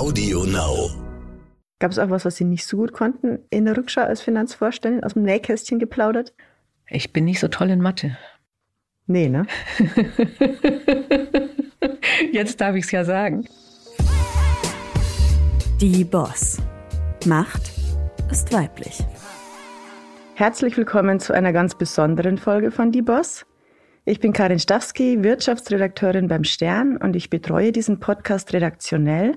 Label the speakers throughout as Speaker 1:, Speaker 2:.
Speaker 1: Audio Now.
Speaker 2: Gab es auch was, was Sie nicht so gut konnten in der Rückschau als Finanzvorständin, aus dem Nähkästchen geplaudert?
Speaker 3: Ich bin nicht so toll in Mathe.
Speaker 2: Nee, ne?
Speaker 3: Jetzt darf ich es ja sagen.
Speaker 4: Die Boss. Macht ist weiblich.
Speaker 2: Herzlich willkommen zu einer ganz besonderen Folge von Die Boss. Ich bin Karin Stawski, Wirtschaftsredakteurin beim Stern und ich betreue diesen Podcast redaktionell.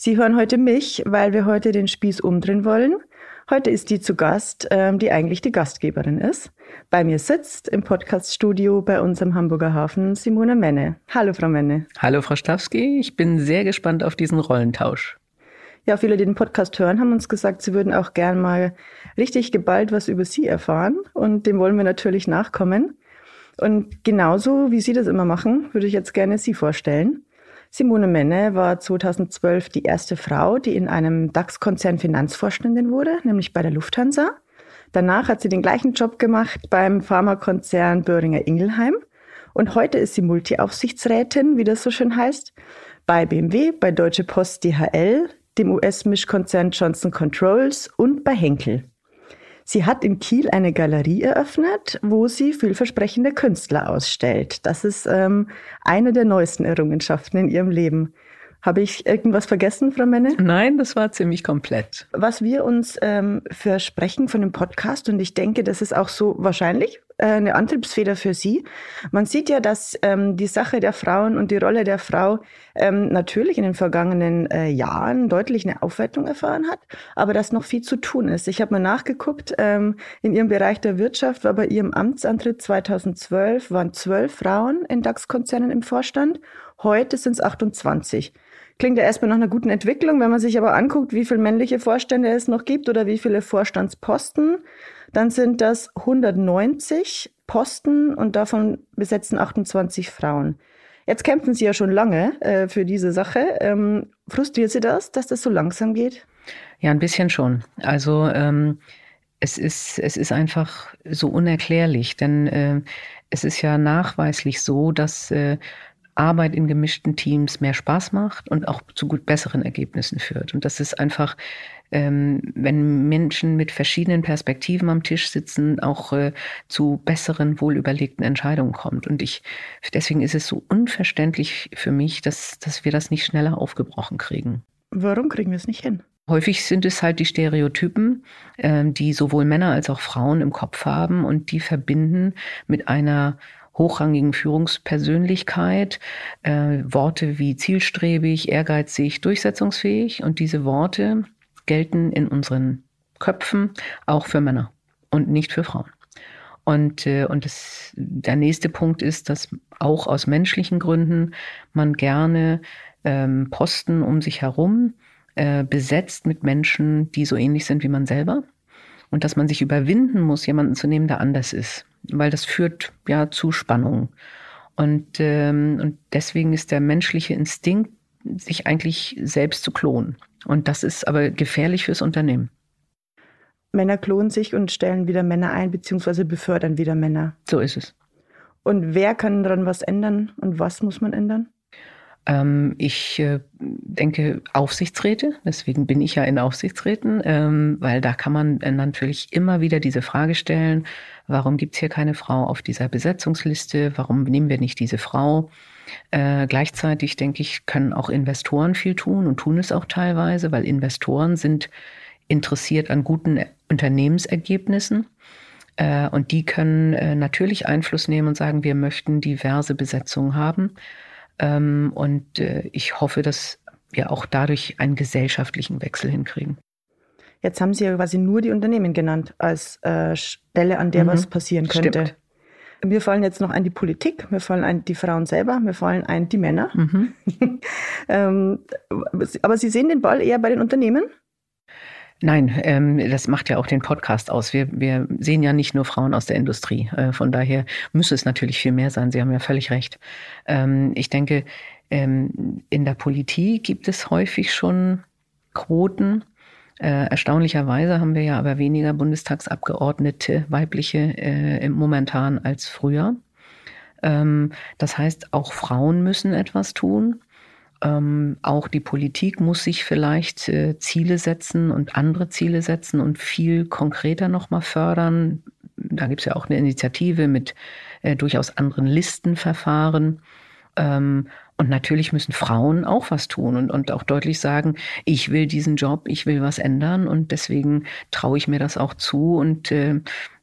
Speaker 2: Sie hören heute mich, weil wir heute den Spieß umdrehen wollen. Heute ist die zu Gast, ähm, die eigentlich die Gastgeberin ist. Bei mir sitzt im Podcaststudio bei uns am Hamburger Hafen Simone Menne. Hallo, Frau Menne.
Speaker 3: Hallo, Frau Stawski. Ich bin sehr gespannt auf diesen Rollentausch.
Speaker 2: Ja, viele, die den Podcast hören, haben uns gesagt, sie würden auch gern mal richtig geballt was über Sie erfahren. Und dem wollen wir natürlich nachkommen. Und genauso, wie Sie das immer machen, würde ich jetzt gerne Sie vorstellen. Simone Menne war 2012 die erste Frau, die in einem DAX-Konzern Finanzvorständin wurde, nämlich bei der Lufthansa. Danach hat sie den gleichen Job gemacht beim Pharmakonzern Böhringer Ingelheim. Und heute ist sie Multi-Aufsichtsrätin, wie das so schön heißt, bei BMW, bei Deutsche Post DHL, dem US-Mischkonzern Johnson Controls und bei Henkel. Sie hat in Kiel eine Galerie eröffnet, wo sie vielversprechende Künstler ausstellt. Das ist ähm, eine der neuesten Errungenschaften in ihrem Leben. Habe ich irgendwas vergessen, Frau Menne?
Speaker 3: Nein, das war ziemlich komplett.
Speaker 2: Was wir uns ähm, versprechen von dem Podcast, und ich denke, das ist auch so wahrscheinlich eine Antriebsfeder für Sie. Man sieht ja, dass ähm, die Sache der Frauen und die Rolle der Frau ähm, natürlich in den vergangenen äh, Jahren deutlich eine Aufwertung erfahren hat, aber dass noch viel zu tun ist. Ich habe mal nachgeguckt, ähm, in Ihrem Bereich der Wirtschaft war bei Ihrem Amtsantritt 2012 waren zwölf Frauen in DAX-Konzernen im Vorstand. Heute sind es 28. Klingt ja erstmal nach einer guten Entwicklung. Wenn man sich aber anguckt, wie viele männliche Vorstände es noch gibt oder wie viele Vorstandsposten, dann sind das 190 Posten und davon besetzen 28 Frauen. Jetzt kämpfen Sie ja schon lange äh, für diese Sache. Ähm, frustriert Sie das, dass das so langsam geht?
Speaker 3: Ja, ein bisschen schon. Also ähm, es, ist, es ist einfach so unerklärlich, denn äh, es ist ja nachweislich so, dass äh, Arbeit in gemischten Teams mehr Spaß macht und auch zu gut besseren Ergebnissen führt. Und das ist einfach, ähm, wenn Menschen mit verschiedenen Perspektiven am Tisch sitzen, auch äh, zu besseren, wohlüberlegten Entscheidungen kommt. Und ich, deswegen ist es so unverständlich für mich, dass, dass wir das nicht schneller aufgebrochen kriegen.
Speaker 2: Warum kriegen wir es nicht hin?
Speaker 3: Häufig sind es halt die Stereotypen, äh, die sowohl Männer als auch Frauen im Kopf haben und die verbinden mit einer hochrangigen Führungspersönlichkeit äh, Worte wie zielstrebig, ehrgeizig, durchsetzungsfähig. Und diese Worte gelten in unseren Köpfen auch für Männer und nicht für Frauen. Und, äh, und das, der nächste Punkt ist, dass auch aus menschlichen Gründen man gerne ähm, Posten um sich herum äh, besetzt mit Menschen, die so ähnlich sind wie man selber. Und dass man sich überwinden muss, jemanden zu nehmen, der anders ist weil das führt ja zu Spannungen. Und, ähm, und deswegen ist der menschliche Instinkt, sich eigentlich selbst zu klonen. Und das ist aber gefährlich fürs Unternehmen.
Speaker 2: Männer klonen sich und stellen wieder Männer ein, beziehungsweise befördern wieder Männer.
Speaker 3: So ist es.
Speaker 2: Und wer kann daran was ändern und was muss man ändern?
Speaker 3: Ähm, ich äh, denke Aufsichtsräte, deswegen bin ich ja in Aufsichtsräten, ähm, weil da kann man äh, natürlich immer wieder diese Frage stellen, warum gibt es hier keine Frau auf dieser Besetzungsliste, warum nehmen wir nicht diese Frau? Äh, gleichzeitig denke ich, können auch Investoren viel tun und tun es auch teilweise, weil Investoren sind interessiert an guten Unternehmensergebnissen. Äh, und die können äh, natürlich Einfluss nehmen und sagen, wir möchten diverse Besetzungen haben. Ähm, und äh, ich hoffe, dass wir auch dadurch einen gesellschaftlichen Wechsel hinkriegen.
Speaker 2: Jetzt haben Sie ja quasi nur die Unternehmen genannt als äh, Stelle, an der mhm. was passieren könnte. Stimmt. Mir fallen jetzt noch ein die Politik, mir fallen ein die Frauen selber, mir fallen ein die Männer. Mhm. ähm, aber Sie sehen den Ball eher bei den Unternehmen?
Speaker 3: Nein, ähm, das macht ja auch den Podcast aus. Wir, wir sehen ja nicht nur Frauen aus der Industrie. Äh, von daher müsste es natürlich viel mehr sein. Sie haben ja völlig recht. Ähm, ich denke, ähm, in der Politik gibt es häufig schon Quoten. Äh, erstaunlicherweise haben wir ja aber weniger Bundestagsabgeordnete weibliche äh, momentan als früher. Ähm, das heißt, auch Frauen müssen etwas tun. Ähm, auch die Politik muss sich vielleicht äh, Ziele setzen und andere Ziele setzen und viel konkreter nochmal fördern. Da gibt es ja auch eine Initiative mit äh, durchaus anderen Listenverfahren. Ähm, und natürlich müssen Frauen auch was tun und, und auch deutlich sagen, ich will diesen Job, ich will was ändern und deswegen traue ich mir das auch zu und äh,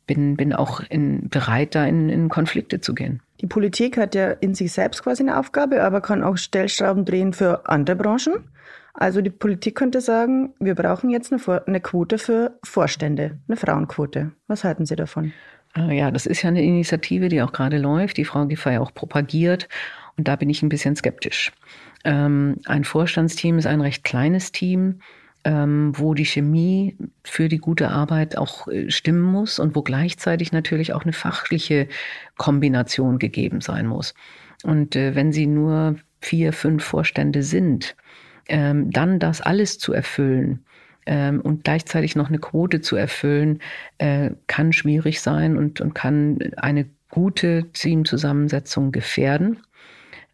Speaker 3: bin, bin auch in, bereit, da in, in Konflikte zu gehen.
Speaker 2: Die Politik hat ja in sich selbst quasi eine Aufgabe, aber kann auch Stellschrauben drehen für andere Branchen. Also die Politik könnte sagen, wir brauchen jetzt eine, eine Quote für Vorstände, eine Frauenquote. Was halten Sie davon?
Speaker 3: Ah, ja, das ist ja eine Initiative, die auch gerade läuft, die Frau Giffey auch propagiert. Und da bin ich ein bisschen skeptisch. Ähm, ein Vorstandsteam ist ein recht kleines Team, ähm, wo die Chemie für die gute Arbeit auch äh, stimmen muss und wo gleichzeitig natürlich auch eine fachliche Kombination gegeben sein muss. Und äh, wenn Sie nur vier, fünf Vorstände sind, ähm, dann das alles zu erfüllen, ähm, und gleichzeitig noch eine Quote zu erfüllen, äh, kann schwierig sein und, und kann eine gute Teamzusammensetzung gefährden.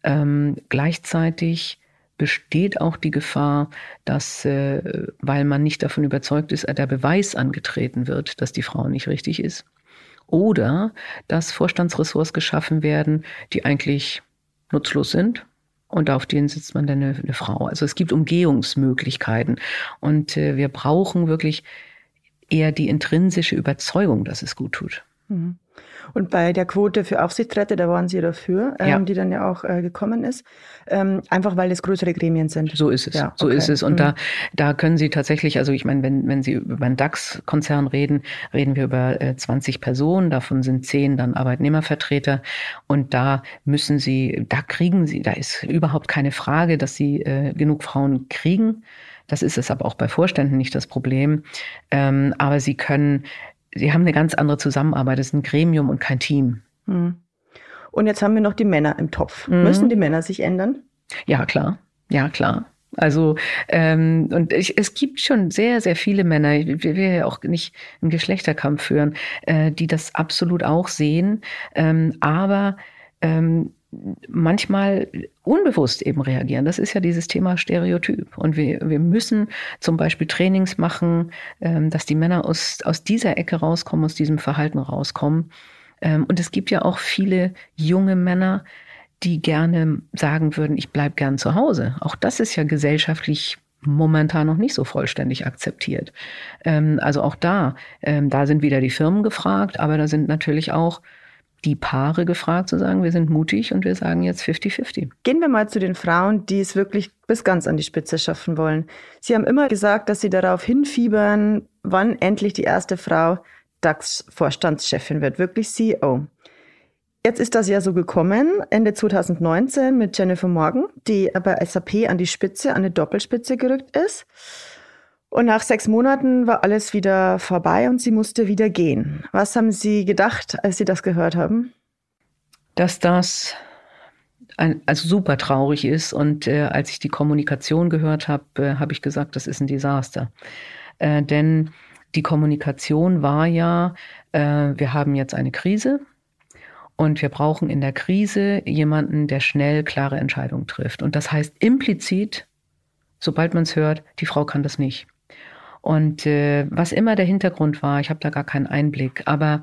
Speaker 3: Ähm, gleichzeitig besteht auch die Gefahr, dass, äh, weil man nicht davon überzeugt ist, der Beweis angetreten wird, dass die Frau nicht richtig ist. Oder dass Vorstandsressorts geschaffen werden, die eigentlich nutzlos sind. Und auf denen sitzt man dann eine, eine Frau. Also es gibt Umgehungsmöglichkeiten. Und äh, wir brauchen wirklich eher die intrinsische Überzeugung, dass es gut tut.
Speaker 2: Mhm. Und bei der Quote für Aufsichtsräte, da waren Sie dafür, ähm, ja. die dann ja auch äh, gekommen ist, ähm, einfach weil es größere Gremien sind.
Speaker 3: So ist es. Ja, so okay. ist es. Und mhm. da, da können Sie tatsächlich, also ich meine, wenn, wenn Sie über einen DAX-Konzern reden, reden wir über äh, 20 Personen, davon sind 10 dann Arbeitnehmervertreter. Und da müssen Sie, da kriegen Sie, da ist überhaupt keine Frage, dass Sie äh, genug Frauen kriegen. Das ist es aber auch bei Vorständen nicht das Problem. Ähm, aber sie können sie haben eine ganz andere Zusammenarbeit. Es ist ein Gremium und kein Team. Hm.
Speaker 2: Und jetzt haben wir noch die Männer im Topf. Mhm. Müssen die Männer sich ändern?
Speaker 3: Ja, klar. Ja, klar. Also ähm, und ich, es gibt schon sehr, sehr viele Männer, wir will ja auch nicht einen Geschlechterkampf führen, äh, die das absolut auch sehen. Ähm, aber ähm, manchmal unbewusst eben reagieren. Das ist ja dieses Thema Stereotyp. Und wir, wir müssen zum Beispiel Trainings machen, ähm, dass die Männer aus, aus dieser Ecke rauskommen, aus diesem Verhalten rauskommen. Ähm, und es gibt ja auch viele junge Männer, die gerne sagen würden, ich bleib gern zu Hause. Auch das ist ja gesellschaftlich momentan noch nicht so vollständig akzeptiert. Ähm, also auch da, da sind wieder die Firmen gefragt, aber da sind natürlich auch die Paare gefragt zu sagen, wir sind mutig und wir sagen jetzt 50-50.
Speaker 2: Gehen wir mal zu den Frauen, die es wirklich bis ganz an die Spitze schaffen wollen. Sie haben immer gesagt, dass Sie darauf hinfiebern, wann endlich die erste Frau DAX-Vorstandschefin wird, wirklich CEO. Jetzt ist das ja so gekommen, Ende 2019 mit Jennifer Morgan, die bei SAP an die Spitze, an eine Doppelspitze gerückt ist. Und nach sechs Monaten war alles wieder vorbei und sie musste wieder gehen. Was haben Sie gedacht, als Sie das gehört haben?
Speaker 3: Dass das ein, also super traurig ist. Und äh, als ich die Kommunikation gehört habe, äh, habe ich gesagt, das ist ein Desaster. Äh, denn die Kommunikation war ja, äh, wir haben jetzt eine Krise. Und wir brauchen in der Krise jemanden, der schnell klare Entscheidungen trifft. Und das heißt implizit, sobald man es hört, die Frau kann das nicht. Und äh, was immer der Hintergrund war, ich habe da gar keinen Einblick, aber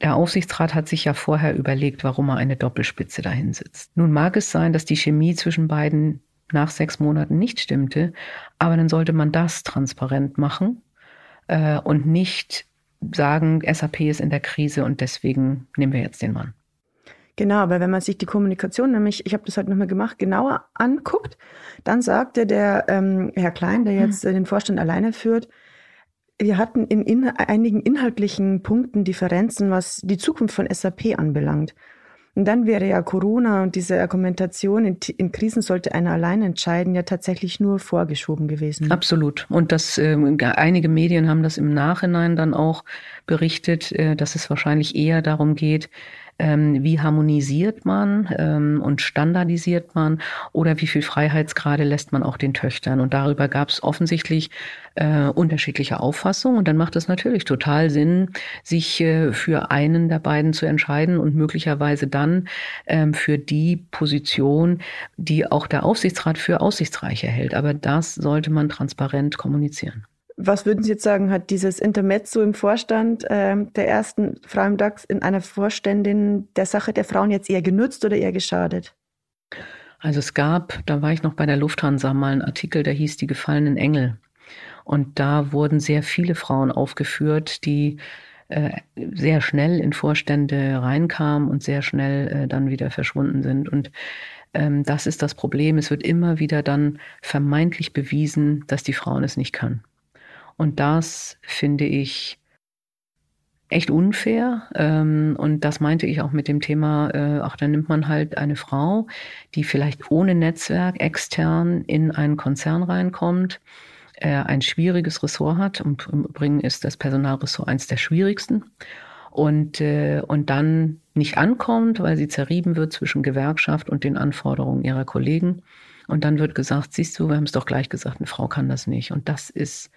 Speaker 3: der Aufsichtsrat hat sich ja vorher überlegt, warum er eine Doppelspitze dahin sitzt. Nun mag es sein, dass die Chemie zwischen beiden nach sechs Monaten nicht stimmte, aber dann sollte man das transparent machen äh, und nicht sagen, SAP ist in der Krise und deswegen nehmen wir jetzt den Mann.
Speaker 2: Genau, aber wenn man sich die Kommunikation, nämlich, ich habe das heute nochmal gemacht, genauer anguckt, dann sagte der ähm, Herr Klein, der jetzt mhm. den Vorstand alleine führt, wir hatten in, in einigen inhaltlichen Punkten Differenzen, was die Zukunft von SAP anbelangt. Und dann wäre ja Corona und diese Argumentation, in, in, Krisen sollte einer allein entscheiden, ja tatsächlich nur vorgeschoben gewesen.
Speaker 3: Absolut. Und das, äh, einige Medien haben das im Nachhinein dann auch berichtet, äh, dass es wahrscheinlich eher darum geht, ähm, wie harmonisiert man ähm, und standardisiert man oder wie viel Freiheitsgrade lässt man auch den Töchtern. Und darüber gab es offensichtlich äh, unterschiedliche Auffassungen. Und dann macht es natürlich total Sinn, sich äh, für einen der beiden zu entscheiden und möglicherweise dann ähm, für die Position, die auch der Aufsichtsrat für aussichtsreich erhält. Aber das sollte man transparent kommunizieren.
Speaker 2: Was würden Sie jetzt sagen, hat dieses Intermezzo im Vorstand äh, der ersten Frau im DAX in einer Vorständin der Sache der Frauen jetzt eher genutzt oder eher geschadet?
Speaker 3: Also es gab, da war ich noch bei der Lufthansa mal einen Artikel, der hieß Die gefallenen Engel. Und da wurden sehr viele Frauen aufgeführt, die äh, sehr schnell in Vorstände reinkamen und sehr schnell äh, dann wieder verschwunden sind. Und ähm, das ist das Problem. Es wird immer wieder dann vermeintlich bewiesen, dass die Frauen es nicht können. Und das finde ich echt unfair. Ähm, und das meinte ich auch mit dem Thema, äh, auch da nimmt man halt eine Frau, die vielleicht ohne Netzwerk extern in einen Konzern reinkommt, äh, ein schwieriges Ressort hat. Und im Übrigen ist das Personalressort eins der schwierigsten. Und, äh, und dann nicht ankommt, weil sie zerrieben wird zwischen Gewerkschaft und den Anforderungen ihrer Kollegen. Und dann wird gesagt, siehst du, wir haben es doch gleich gesagt, eine Frau kann das nicht. Und das ist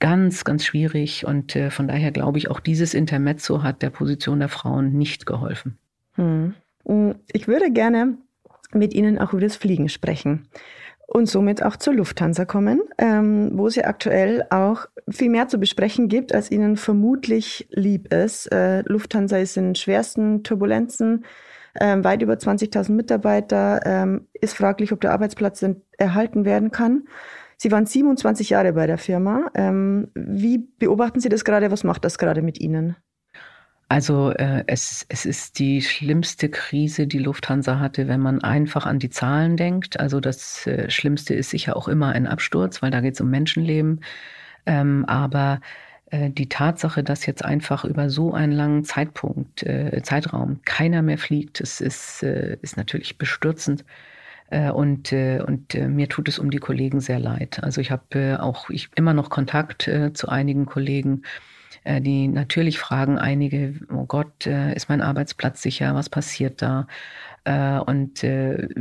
Speaker 3: ganz, ganz schwierig. Und äh, von daher glaube ich, auch dieses Intermezzo hat der Position der Frauen nicht geholfen.
Speaker 2: Hm. hm. Ich würde gerne mit Ihnen auch über das Fliegen sprechen und somit auch zur Lufthansa kommen, ähm, wo es ja aktuell auch viel mehr zu besprechen gibt, als Ihnen vermutlich lieb ist. Äh, Lufthansa ist in schwersten Turbulenzen, äh, weit über 20.000 Mitarbeiter, ähm, ist fraglich, ob der Arbeitsplatz erhalten werden kann. Sie waren 27 Jahre bei der Firma. Ähm, wie beobachten Sie das gerade? Was macht das gerade mit Ihnen?
Speaker 3: Also äh, es, es ist die schlimmste Krise, die Lufthansa hatte, wenn man einfach an die Zahlen denkt. Also das äh, Schlimmste ist sicher auch immer ein Absturz, weil da geht es um Menschenleben. Ähm, aber äh, die Tatsache, dass jetzt einfach über so einen langen Zeitpunkt, äh, Zeitraum keiner mehr fliegt, das ist, äh, ist natürlich bestürzend. Äh, und, äh, und äh, mir tut es um die Kollegen sehr leid. Also ich habe auch ich immer noch Kontakt zu einigen Kollegen, die natürlich fragen einige, oh Gott, ist mein Arbeitsplatz sicher? Was passiert da? Und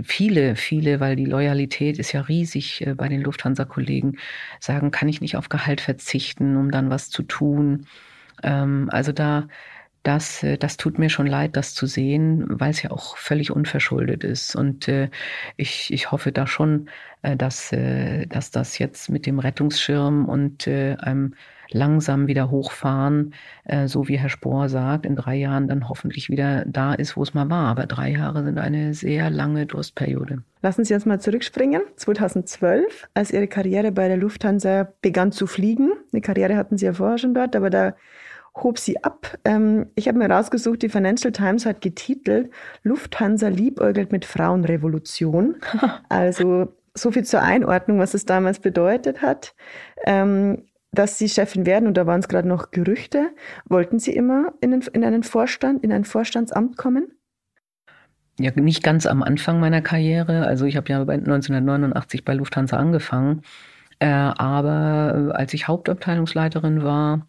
Speaker 3: viele, viele, weil die Loyalität ist ja riesig bei den Lufthansa-Kollegen, sagen, kann ich nicht auf Gehalt verzichten, um dann was zu tun? Ähm, also da das, äh, das tut mir schon leid, das zu sehen, weil es ja auch völlig unverschuldet ist. Und äh, ich, ich hoffe da schon, äh, dass, äh, dass das jetzt mit dem Rettungsschirm und äh, einem langsam wieder hochfahren, äh, so wie Herr Spohr sagt, in drei Jahren dann hoffentlich wieder da ist, wo es mal war. Aber drei Jahre sind eine sehr lange Durstperiode.
Speaker 2: Lassen Sie uns mal zurückspringen. 2012, als Ihre Karriere bei der Lufthansa begann zu fliegen. Eine Karriere hatten Sie ja vorher schon dort, aber da hob sie ab. Ähm, ich habe mir rausgesucht, die Financial Times hat getitelt, Lufthansa liebäugelt mit Frauenrevolution. also so viel zur Einordnung, was es damals bedeutet hat. Ähm, dass Sie Chefin werden, und da waren es gerade noch Gerüchte, wollten Sie immer in, den, in einen Vorstand, in ein Vorstandsamt kommen?
Speaker 3: Ja, nicht ganz am Anfang meiner Karriere. Also ich habe ja 1989 bei Lufthansa angefangen. Äh, aber als ich Hauptabteilungsleiterin war,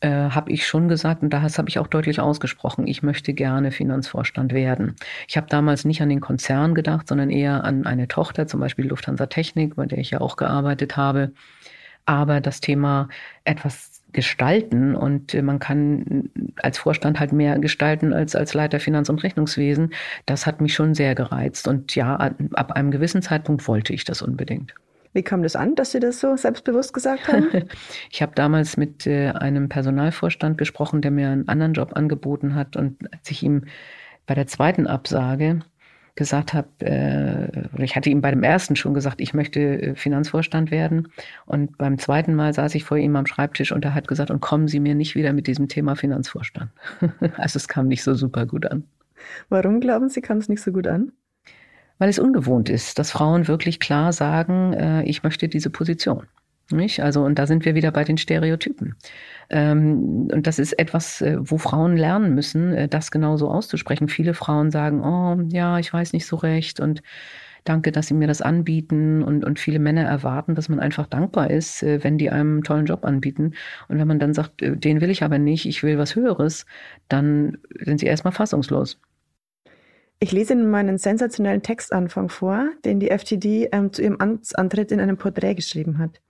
Speaker 3: äh, habe ich schon gesagt, und das habe ich auch deutlich ausgesprochen, ich möchte gerne Finanzvorstand werden. Ich habe damals nicht an den Konzern gedacht, sondern eher an eine Tochter, zum Beispiel Lufthansa Technik, bei der ich ja auch gearbeitet habe. Aber das Thema etwas gestalten und äh, man kann als Vorstand halt mehr gestalten als als Leiter Finanz- und Rechnungswesen. Das hat mich schon sehr gereizt und ja, ab einem gewissen Zeitpunkt wollte ich das unbedingt.
Speaker 2: Wie kam das an, dass Sie das so selbstbewusst gesagt haben?
Speaker 3: ich habe damals mit äh, einem Personalvorstand gesprochen, der mir einen anderen Job angeboten hat. Und als ich ihm bei der zweiten Absage gesagt habe, äh, oder ich hatte ihm bei dem ersten schon gesagt, ich möchte äh, Finanzvorstand werden. Und beim zweiten Mal saß ich vor ihm am Schreibtisch und er hat gesagt, und kommen Sie mir nicht wieder mit diesem Thema Finanzvorstand. also es kam nicht so super gut an.
Speaker 2: Warum glauben Sie, kam es nicht so gut an?
Speaker 3: Weil es ungewohnt ist, dass Frauen wirklich klar sagen, äh, ich möchte diese Position. Nicht? Also, und da sind wir wieder bei den Stereotypen. Ähm, und das ist etwas, äh, wo Frauen lernen müssen, äh, das genauso auszusprechen. Viele Frauen sagen, oh, ja, ich weiß nicht so recht und danke, dass Sie mir das anbieten. Und, und viele Männer erwarten, dass man einfach dankbar ist, äh, wenn die einem einen tollen Job anbieten. Und wenn man dann sagt, äh, den will ich aber nicht, ich will was Höheres, dann sind sie erstmal fassungslos.
Speaker 2: Ich lese Ihnen meinen sensationellen Textanfang vor, den die FTD ähm, zu ihrem Amtsantritt in einem Porträt geschrieben hat.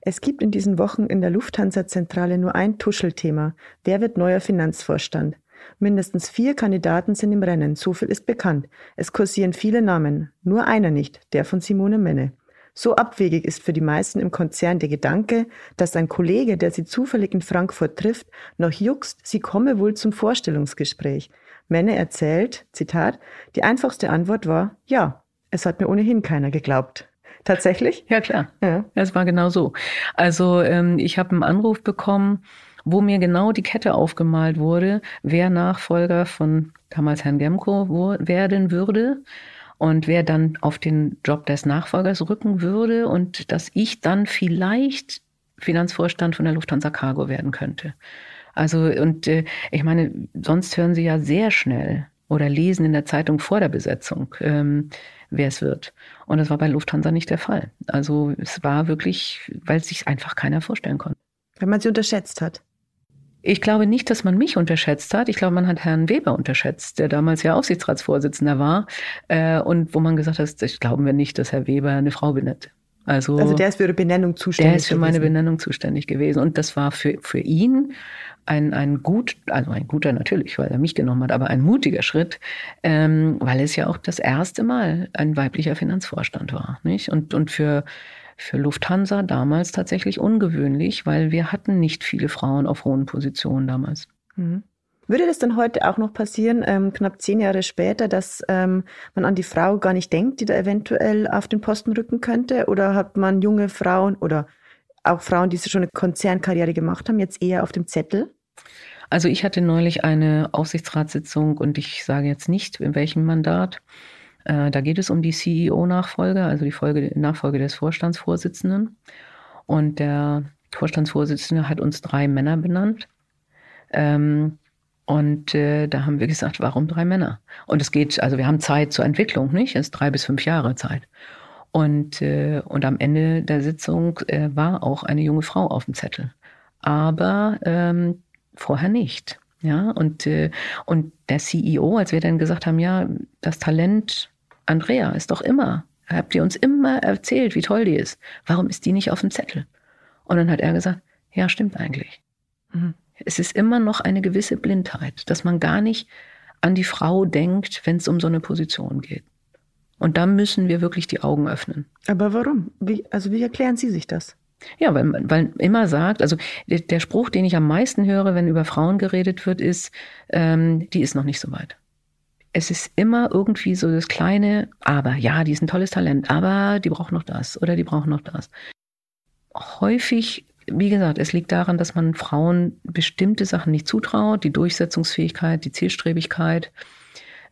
Speaker 2: Es gibt in diesen Wochen in der Lufthansa-Zentrale nur ein Tuschelthema. Wer wird neuer Finanzvorstand? Mindestens vier Kandidaten sind im Rennen, so viel ist bekannt. Es kursieren viele Namen, nur einer nicht, der von Simone Menne. So abwegig ist für die meisten im Konzern der Gedanke, dass ein Kollege, der sie zufällig in Frankfurt trifft, noch juckst, sie komme wohl zum Vorstellungsgespräch. Menne erzählt, Zitat, die einfachste Antwort war, ja, es hat mir ohnehin keiner geglaubt. Tatsächlich?
Speaker 3: Ja, klar. Ja. Es war genau so. Also ähm, ich habe einen Anruf bekommen, wo mir genau die Kette aufgemalt wurde, wer Nachfolger von damals Herrn Gemko werden würde und wer dann auf den Job des Nachfolgers rücken würde und dass ich dann vielleicht Finanzvorstand von der Lufthansa Cargo werden könnte. Also und äh, ich meine, sonst hören Sie ja sehr schnell oder lesen in der Zeitung vor der Besetzung, ähm, wer es wird. Und das war bei Lufthansa nicht der Fall. Also es war wirklich, weil sich einfach keiner vorstellen konnte.
Speaker 2: Wenn man sie unterschätzt hat.
Speaker 3: Ich glaube nicht, dass man mich unterschätzt hat. Ich glaube, man hat Herrn Weber unterschätzt, der damals ja Aufsichtsratsvorsitzender war. Äh, und wo man gesagt hat, ich glauben wir nicht, dass Herr Weber eine Frau benennt.
Speaker 2: Also, also der ist für Ihre Benennung zuständig.
Speaker 3: Der ist für gewesen. meine Benennung zuständig gewesen. Und das war für, für ihn ein, ein gut, also ein guter natürlich, weil er mich genommen hat, aber ein mutiger Schritt, ähm, weil es ja auch das erste Mal ein weiblicher Finanzvorstand war. Nicht? Und, und für für Lufthansa damals tatsächlich ungewöhnlich, weil wir hatten nicht viele Frauen auf hohen Positionen damals.
Speaker 2: Mhm. Würde das dann heute auch noch passieren, ähm, knapp zehn Jahre später, dass ähm, man an die Frau gar nicht denkt, die da eventuell auf den Posten rücken könnte? Oder hat man junge Frauen oder auch Frauen, die schon eine Konzernkarriere gemacht haben, jetzt eher auf dem Zettel?
Speaker 3: Also ich hatte neulich eine Aufsichtsratssitzung und ich sage jetzt nicht, in welchem Mandat. Äh, da geht es um die CEO-Nachfolge, also die Folge, Nachfolge des Vorstandsvorsitzenden. Und der Vorstandsvorsitzende hat uns drei Männer benannt. Ähm, und äh, da haben wir gesagt, warum drei Männer? Und es geht, also wir haben Zeit zur Entwicklung, nicht? Es ist drei bis fünf Jahre Zeit. Und, äh, und am Ende der Sitzung äh, war auch eine junge Frau auf dem Zettel. Aber ähm, vorher nicht. Ja, und, äh, und der CEO, als wir dann gesagt haben, ja, das Talent Andrea ist doch immer, habt ihr uns immer erzählt, wie toll die ist. Warum ist die nicht auf dem Zettel? Und dann hat er gesagt, ja, stimmt eigentlich. Mhm. Es ist immer noch eine gewisse Blindheit, dass man gar nicht an die Frau denkt, wenn es um so eine Position geht. Und da müssen wir wirklich die Augen öffnen.
Speaker 2: Aber warum? Wie, also wie erklären Sie sich das?
Speaker 3: Ja, weil man weil immer sagt, also der, der, Spruch, den ich am meisten höre, wenn über Frauen geredet wird, ist, ähm, die ist noch nicht so weit es ist immer irgendwie so das kleine Aber. Ja, die ist ein tolles Talent, aber die braucht noch das oder die braucht noch das. Häufig, wie gesagt, es liegt daran, dass man Frauen bestimmte Sachen nicht zutraut, die Durchsetzungsfähigkeit, die Zielstrebigkeit,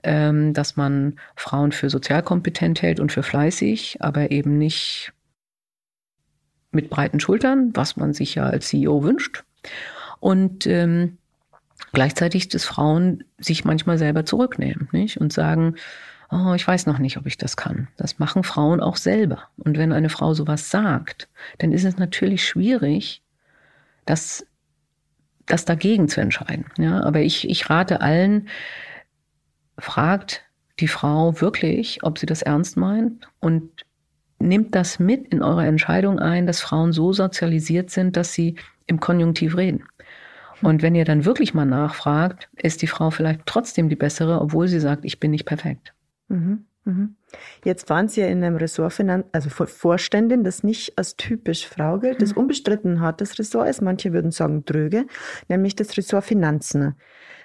Speaker 3: ähm, dass man Frauen für sozial kompetent hält und für fleißig, aber eben nicht mit breiten Schultern, was man sich ja als CEO wünscht. Und ähm, Gleichzeitig, dass Frauen sich manchmal selber zurücknehmen nicht? und sagen, oh, ich weiß noch nicht, ob ich das kann. Das machen Frauen auch selber. Und wenn eine Frau sowas sagt, dann ist es natürlich schwierig, das, das dagegen zu entscheiden. Ja, aber ich, ich rate allen, fragt die Frau wirklich, ob sie das ernst meint und nimmt das mit in eure Entscheidung ein, dass Frauen so sozialisiert sind, dass sie im Konjunktiv reden. Und wenn ihr dann wirklich mal nachfragt, ist die Frau vielleicht trotzdem die bessere, obwohl sie sagt, ich bin nicht perfekt. Mhm,
Speaker 2: mhm. Jetzt waren Sie ja in einem Ressort, also Vorständin, das nicht als typisch Frau gilt, das mhm. unbestritten hartes Ressort ist. Manche würden sagen dröge, nämlich das Ressort Finanzen.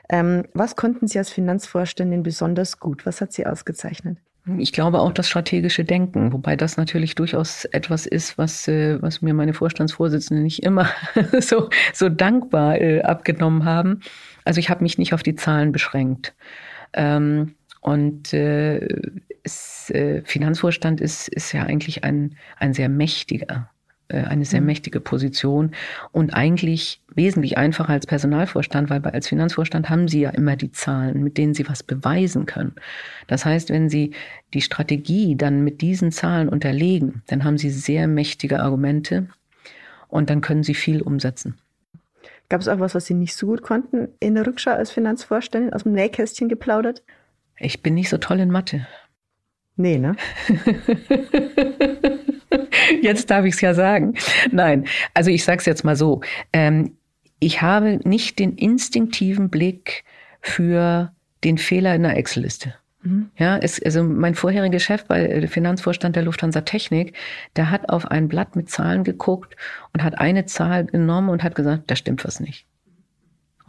Speaker 2: Ähm, was konnten Sie als Finanzvorständin besonders gut? Was hat Sie ausgezeichnet?
Speaker 3: Ich glaube auch das strategische Denken, wobei das natürlich durchaus etwas ist, was, äh, was mir meine Vorstandsvorsitzenden nicht immer so, so dankbar äh, abgenommen haben. Also ich habe mich nicht auf die Zahlen beschränkt. Ähm, und äh, es, äh, Finanzvorstand ist, ist ja eigentlich ein, ein sehr mächtiger äh, eine sehr mhm. mächtige Position und eigentlich wesentlich einfacher als Personalvorstand, weil als Finanzvorstand haben Sie ja immer die Zahlen, mit denen Sie was beweisen können. Das heißt, wenn Sie die Strategie dann mit diesen Zahlen unterlegen, dann haben Sie sehr mächtige Argumente und dann können Sie viel umsetzen.
Speaker 2: Gab es auch was, was Sie nicht so gut konnten in der Rückschau als Finanzvorständin, aus dem Nähkästchen geplaudert?
Speaker 3: Ich bin nicht so toll in Mathe.
Speaker 2: Nee, ne?
Speaker 3: jetzt darf ich es ja sagen. Nein, also ich sage es jetzt mal so. Ähm, ich habe nicht den instinktiven Blick für den Fehler in der Excel-Liste. Mhm. Ja, es, also mein vorheriger Chef bei der Finanzvorstand der Lufthansa Technik, der hat auf ein Blatt mit Zahlen geguckt und hat eine Zahl genommen und hat gesagt, da stimmt was nicht.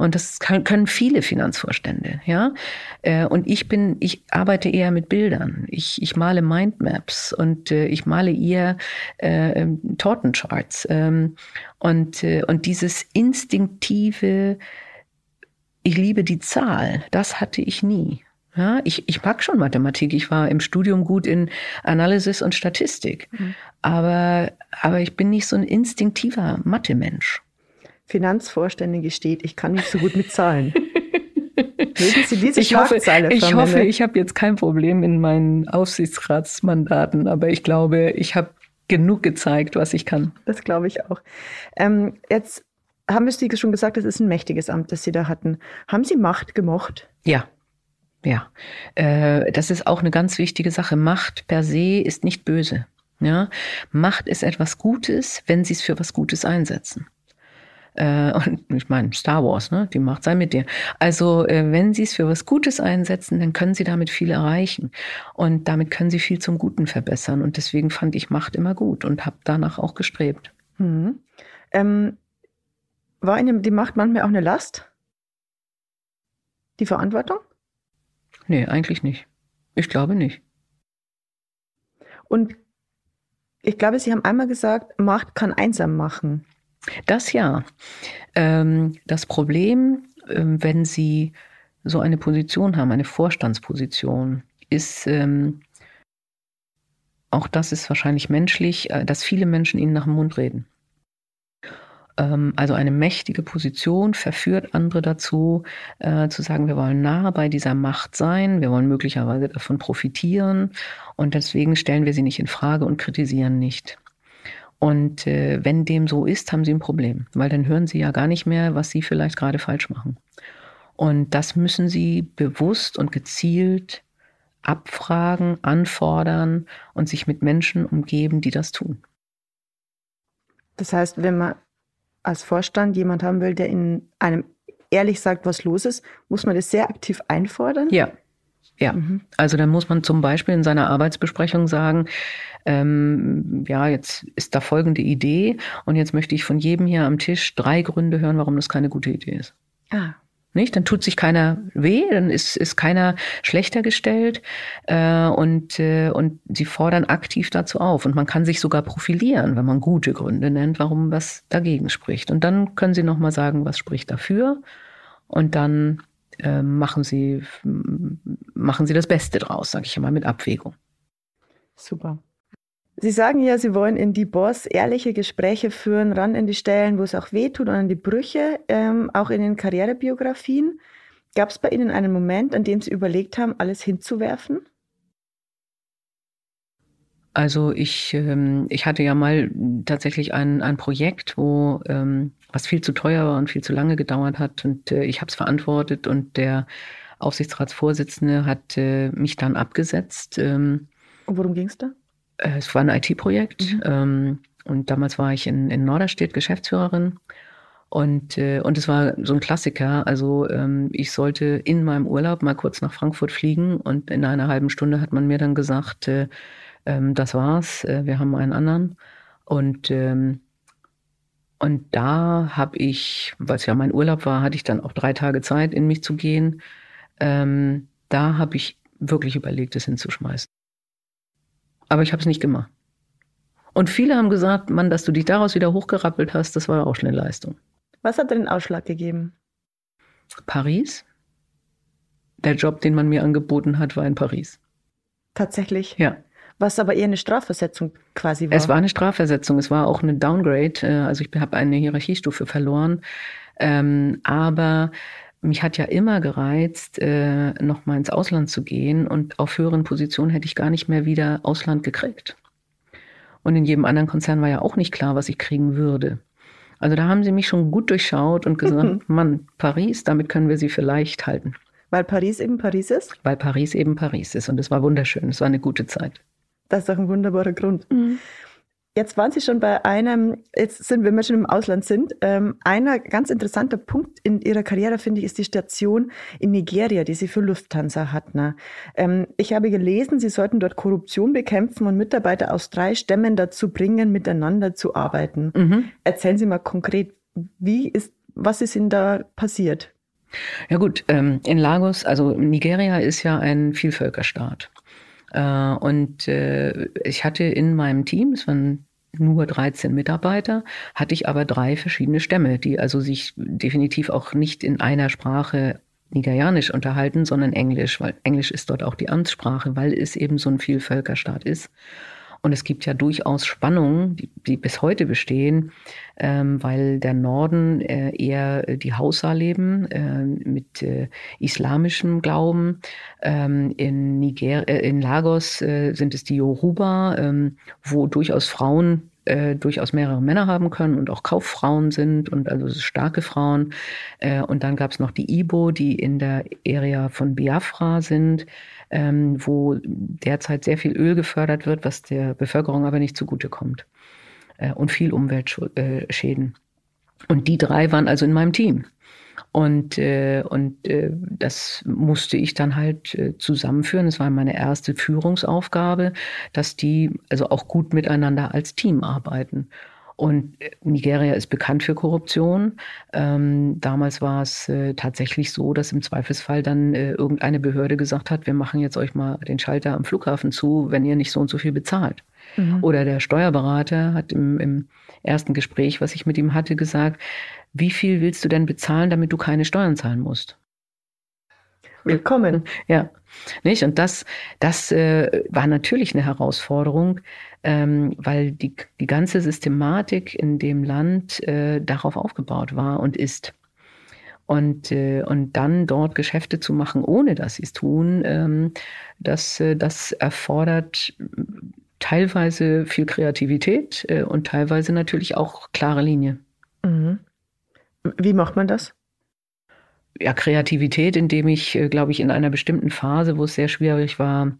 Speaker 3: Und das können viele Finanzvorstände, ja. Äh, und ich bin, ich arbeite eher mit Bildern. Ich, ich male Mindmaps und äh, ich male eher äh, Tortencharts. Ähm, und, äh, und dieses instinktive, ich liebe die Zahl, das hatte ich nie. Ja, ich, ich mag schon Mathematik. Ich war im Studium gut in Analysis und Statistik. Mhm. Aber, aber ich bin nicht so ein instinktiver Mathe-Mensch.
Speaker 2: Finanzvorstände gesteht, ich kann nicht so gut mit Zahlen. Mögen Sie diese
Speaker 3: ich hoffe, ich hoffe, ich habe jetzt kein Problem in meinen Aufsichtsratsmandaten, aber ich glaube, ich habe genug gezeigt, was ich kann.
Speaker 2: Das glaube ich auch. Ähm, jetzt haben wir es schon gesagt, es ist ein mächtiges Amt, das Sie da hatten. Haben Sie Macht gemocht?
Speaker 3: Ja. Ja, äh, das ist auch eine ganz wichtige Sache. Macht per se ist nicht böse. Ja, Macht ist etwas Gutes, wenn Sie es für was Gutes einsetzen. Äh, und ich meine, Star Wars, ne? Die Macht sei mit dir. Also, äh, wenn Sie es für was Gutes einsetzen, dann können Sie damit viel erreichen. Und damit können Sie viel zum Guten verbessern. Und deswegen fand ich Macht immer gut und habe danach auch gestrebt. Mhm.
Speaker 2: Ähm, war Ihnen die Macht manchmal auch eine Last? Die Verantwortung?
Speaker 3: Nee, eigentlich nicht. Ich glaube nicht.
Speaker 2: Und ich glaube, Sie haben einmal gesagt, Macht kann einsam machen.
Speaker 3: Das ja. Ähm, das Problem, ähm, wenn Sie so eine Position haben, eine Vorstandsposition, ist, ähm, auch das ist wahrscheinlich menschlich, äh, dass viele Menschen Ihnen nach dem Mund reden. Also eine mächtige Position verführt andere dazu, äh, zu sagen, wir wollen nah bei dieser Macht sein, wir wollen möglicherweise davon profitieren und deswegen stellen wir sie nicht in Frage und kritisieren nicht. Und äh, wenn dem so ist, haben sie ein Problem, weil dann hören sie ja gar nicht mehr, was sie vielleicht gerade falsch machen. Und das müssen sie bewusst und gezielt abfragen, anfordern und sich mit Menschen umgeben, die das tun.
Speaker 2: Das heißt, wenn man als Vorstand jemand haben will, der in einem ehrlich sagt, was los ist, muss man das sehr aktiv einfordern?
Speaker 3: Ja. Ja, mhm. also dann muss man zum Beispiel in seiner Arbeitsbesprechung sagen, ähm, ja, jetzt ist da folgende Idee und jetzt möchte ich von jedem hier am Tisch drei Gründe hören, warum das keine gute Idee ist. Ah. Nicht? Dann tut sich keiner weh, dann ist, ist keiner schlechter gestellt äh, und, äh, und sie fordern aktiv dazu auf. Und man kann sich sogar profilieren, wenn man gute Gründe nennt, warum was dagegen spricht. Und dann können sie nochmal sagen, was spricht dafür. Und dann äh, machen, sie, machen sie das Beste draus, sage ich immer, mit Abwägung.
Speaker 2: Super. Sie sagen ja, Sie wollen in die Boss ehrliche Gespräche führen, ran in die Stellen, wo es auch weh tut und an die Brüche, ähm, auch in den Karrierebiografien. Gab es bei Ihnen einen Moment, an dem Sie überlegt haben, alles hinzuwerfen?
Speaker 3: Also ich, ähm, ich hatte ja mal tatsächlich ein, ein Projekt, wo ähm, was viel zu teuer war und viel zu lange gedauert hat und äh, ich habe es verantwortet und der Aufsichtsratsvorsitzende hat äh, mich dann abgesetzt. Ähm,
Speaker 2: und worum ging es da?
Speaker 3: Äh, es war ein IT-Projekt mhm. ähm, und damals war ich in, in Norderstedt Geschäftsführerin. Und, äh, und es war so ein Klassiker. Also ähm, ich sollte in meinem Urlaub mal kurz nach Frankfurt fliegen und in einer halben Stunde hat man mir dann gesagt, äh, ähm, das war's, äh, wir haben einen anderen. Und, ähm, und da habe ich, weil es ja mein Urlaub war, hatte ich dann auch drei Tage Zeit, in mich zu gehen. Ähm, da habe ich wirklich überlegt, es hinzuschmeißen. Aber ich habe es nicht gemacht. Und viele haben gesagt, Mann, dass du dich daraus wieder hochgerappelt hast, das war auch schon eine Leistung.
Speaker 2: Was hat denn den Ausschlag gegeben?
Speaker 3: Paris. Der Job, den man mir angeboten hat, war in Paris.
Speaker 2: Tatsächlich?
Speaker 3: Ja.
Speaker 2: Was aber eher eine Strafversetzung quasi war.
Speaker 3: Es war eine Strafversetzung, es war auch eine Downgrade. Äh, also ich habe eine Hierarchiestufe verloren. Ähm, aber mich hat ja immer gereizt, äh, noch mal ins Ausland zu gehen und auf höheren Positionen hätte ich gar nicht mehr wieder Ausland gekriegt. Und in jedem anderen Konzern war ja auch nicht klar, was ich kriegen würde. Also da haben sie mich schon gut durchschaut und gesagt, Mann, Paris, damit können wir sie vielleicht halten.
Speaker 2: Weil Paris eben Paris ist?
Speaker 3: Weil Paris eben Paris ist. Und es war wunderschön. Es war eine gute Zeit.
Speaker 2: Das ist doch ein wunderbarer Grund. Mhm. Jetzt waren Sie schon bei einem, jetzt sind, wir schon im Ausland sind, ähm, einer ganz interessanter Punkt in Ihrer Karriere, finde ich, ist die Station in Nigeria, die Sie für Lufthansa hatten. Ähm, ich habe gelesen, Sie sollten dort Korruption bekämpfen und Mitarbeiter aus drei Stämmen dazu bringen, miteinander zu arbeiten. Mhm. Erzählen Sie mal konkret, wie ist, was ist Ihnen da passiert?
Speaker 3: Ja gut, ähm, in Lagos, also Nigeria ist ja ein Vielvölkerstaat. Äh, und äh, ich hatte in meinem Team, es waren nur 13 Mitarbeiter, hatte ich aber drei verschiedene Stämme, die also sich definitiv auch nicht in einer Sprache Nigerianisch unterhalten, sondern Englisch, weil Englisch ist dort auch die Amtssprache, weil es eben so ein Vielvölkerstaat ist. Und es gibt ja durchaus Spannungen, die, die bis heute bestehen, ähm, weil der Norden äh, eher die Hausa leben äh, mit äh, islamischem Glauben. Ähm, in, Niger äh, in Lagos äh, sind es die Yoruba, ähm, wo durchaus Frauen äh, durchaus mehrere Männer haben können und auch Kauffrauen sind und also starke Frauen. Äh, und dann gab es noch die Ibo, die in der Area von Biafra sind ähm, wo derzeit sehr viel Öl gefördert wird, was der Bevölkerung aber nicht zugutekommt. Äh, und viel Umweltschäden. Und die drei waren also in meinem Team. Und, äh, und äh, das musste ich dann halt äh, zusammenführen. Es war meine erste Führungsaufgabe, dass die also auch gut miteinander als Team arbeiten. Und Nigeria ist bekannt für Korruption. Ähm, damals war es äh, tatsächlich so, dass im Zweifelsfall dann äh, irgendeine Behörde gesagt hat, wir machen jetzt euch mal den Schalter am Flughafen zu, wenn ihr nicht so und so viel bezahlt. Mhm. Oder der Steuerberater hat im, im ersten Gespräch, was ich mit ihm hatte, gesagt, wie viel willst du denn bezahlen, damit du keine Steuern zahlen musst?
Speaker 2: Willkommen.
Speaker 3: Ja, nicht? Und das, das äh, war natürlich eine Herausforderung, ähm, weil die, die ganze Systematik in dem Land äh, darauf aufgebaut war und ist. Und, äh, und dann dort Geschäfte zu machen, ohne dass sie es tun, ähm, das, äh, das erfordert teilweise viel Kreativität äh, und teilweise natürlich auch klare Linie. Mhm.
Speaker 2: Wie macht man das?
Speaker 3: Ja, Kreativität, indem ich, äh, glaube ich, in einer bestimmten Phase, wo es sehr schwierig war,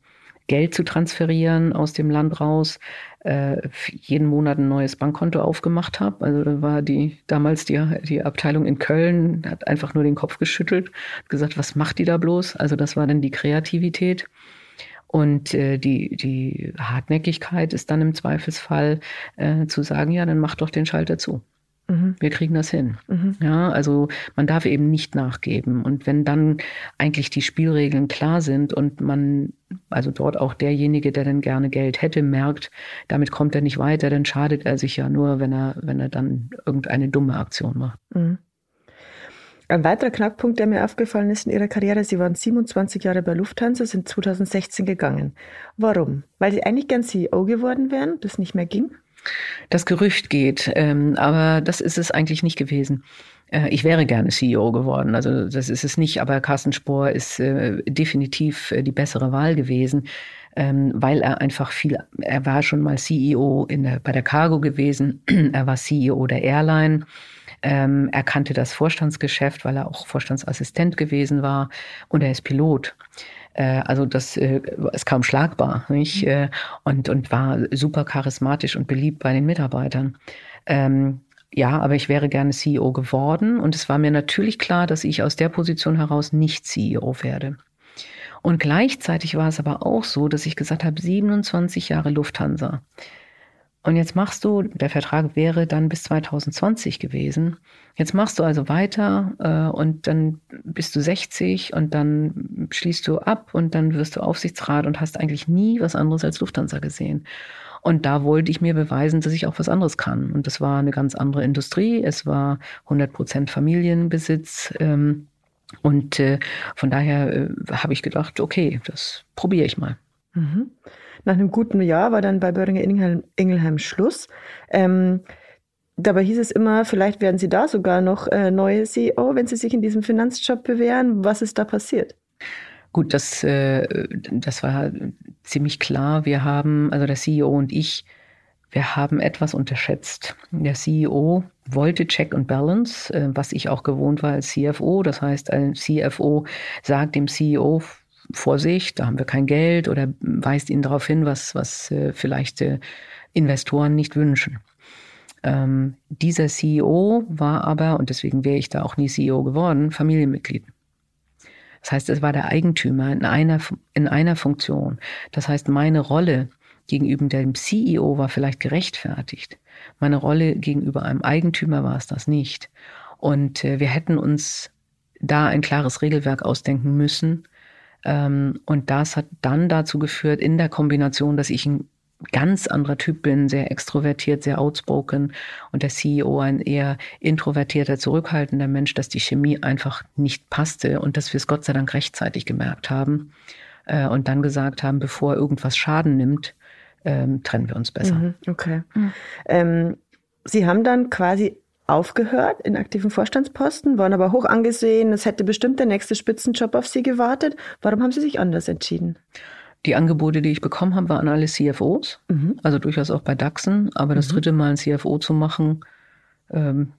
Speaker 3: Geld zu transferieren aus dem Land raus, äh, jeden Monat ein neues Bankkonto aufgemacht habe. Also da war die damals die, die Abteilung in Köln, hat einfach nur den Kopf geschüttelt, gesagt, was macht die da bloß? Also das war dann die Kreativität. Und äh, die, die Hartnäckigkeit ist dann im Zweifelsfall äh, zu sagen, ja, dann mach doch den Schalter zu. Mhm. Wir kriegen das hin. Mhm. Ja, also man darf eben nicht nachgeben. Und wenn dann eigentlich die Spielregeln klar sind und man, also dort auch derjenige, der dann gerne Geld hätte, merkt, damit kommt er nicht weiter, dann schadet er sich ja nur, wenn er, wenn er dann irgendeine dumme Aktion macht. Mhm.
Speaker 2: Ein weiterer Knackpunkt, der mir aufgefallen ist in Ihrer Karriere, Sie waren 27 Jahre bei Lufthansa, sind 2016 gegangen. Warum? Weil Sie eigentlich gern CEO geworden wären, das nicht mehr ging?
Speaker 3: Das Gerücht geht, ähm, aber das ist es eigentlich nicht gewesen. Äh, ich wäre gerne CEO geworden, also das ist es nicht, aber Carsten Spohr ist äh, definitiv äh, die bessere Wahl gewesen, ähm, weil er einfach viel, er war schon mal CEO in der, bei der Cargo gewesen, er war CEO der Airline. Ähm, er kannte das Vorstandsgeschäft, weil er auch Vorstandsassistent gewesen war und er ist Pilot. Äh, also das äh, ist kaum schlagbar nicht? Mhm. Äh, und, und war super charismatisch und beliebt bei den Mitarbeitern. Ähm, ja, aber ich wäre gerne CEO geworden und es war mir natürlich klar, dass ich aus der Position heraus nicht CEO werde. Und gleichzeitig war es aber auch so, dass ich gesagt habe, 27 Jahre Lufthansa. Und jetzt machst du, der Vertrag wäre dann bis 2020 gewesen. Jetzt machst du also weiter äh, und dann bist du 60 und dann schließt du ab und dann wirst du Aufsichtsrat und hast eigentlich nie was anderes als Lufthansa gesehen. Und da wollte ich mir beweisen, dass ich auch was anderes kann. Und das war eine ganz andere Industrie. Es war 100 Prozent Familienbesitz. Ähm, und äh, von daher äh, habe ich gedacht, okay, das probiere ich mal.
Speaker 2: Mhm. Nach einem guten Jahr war dann bei Böhringer Ingelheim, Ingelheim Schluss. Ähm, dabei hieß es immer, vielleicht werden Sie da sogar noch äh, neue CEO, wenn Sie sich in diesem Finanzjob bewähren. Was ist da passiert?
Speaker 3: Gut, das, äh, das war ziemlich klar. Wir haben, also der CEO und ich, wir haben etwas unterschätzt. Der CEO wollte Check and Balance, äh, was ich auch gewohnt war als CFO. Das heißt, ein CFO sagt dem CEO, Vorsicht, da haben wir kein Geld oder weist ihn darauf hin, was, was äh, vielleicht äh, Investoren nicht wünschen. Ähm, dieser CEO war aber, und deswegen wäre ich da auch nie CEO geworden, Familienmitglied. Das heißt, es war der Eigentümer in einer, in einer Funktion. Das heißt, meine Rolle gegenüber dem CEO war vielleicht gerechtfertigt. Meine Rolle gegenüber einem Eigentümer war es das nicht. Und äh, wir hätten uns da ein klares Regelwerk ausdenken müssen. Ähm, und das hat dann dazu geführt, in der Kombination, dass ich ein ganz anderer Typ bin, sehr extrovertiert, sehr outspoken und der CEO ein eher introvertierter, zurückhaltender Mensch, dass die Chemie einfach nicht passte und dass wir es Gott sei Dank rechtzeitig gemerkt haben äh, und dann gesagt haben, bevor irgendwas Schaden nimmt, ähm, trennen wir uns besser. Mhm,
Speaker 2: okay. Mhm. Ähm, Sie haben dann quasi aufgehört in aktiven Vorstandsposten, waren aber hoch angesehen. Es hätte bestimmt der nächste Spitzenjob auf Sie gewartet. Warum haben Sie sich anders entschieden?
Speaker 3: Die Angebote, die ich bekommen habe, waren alle CFOs, mhm. also durchaus auch bei DAXen. Aber das mhm. dritte Mal ein CFO zu machen, ähm,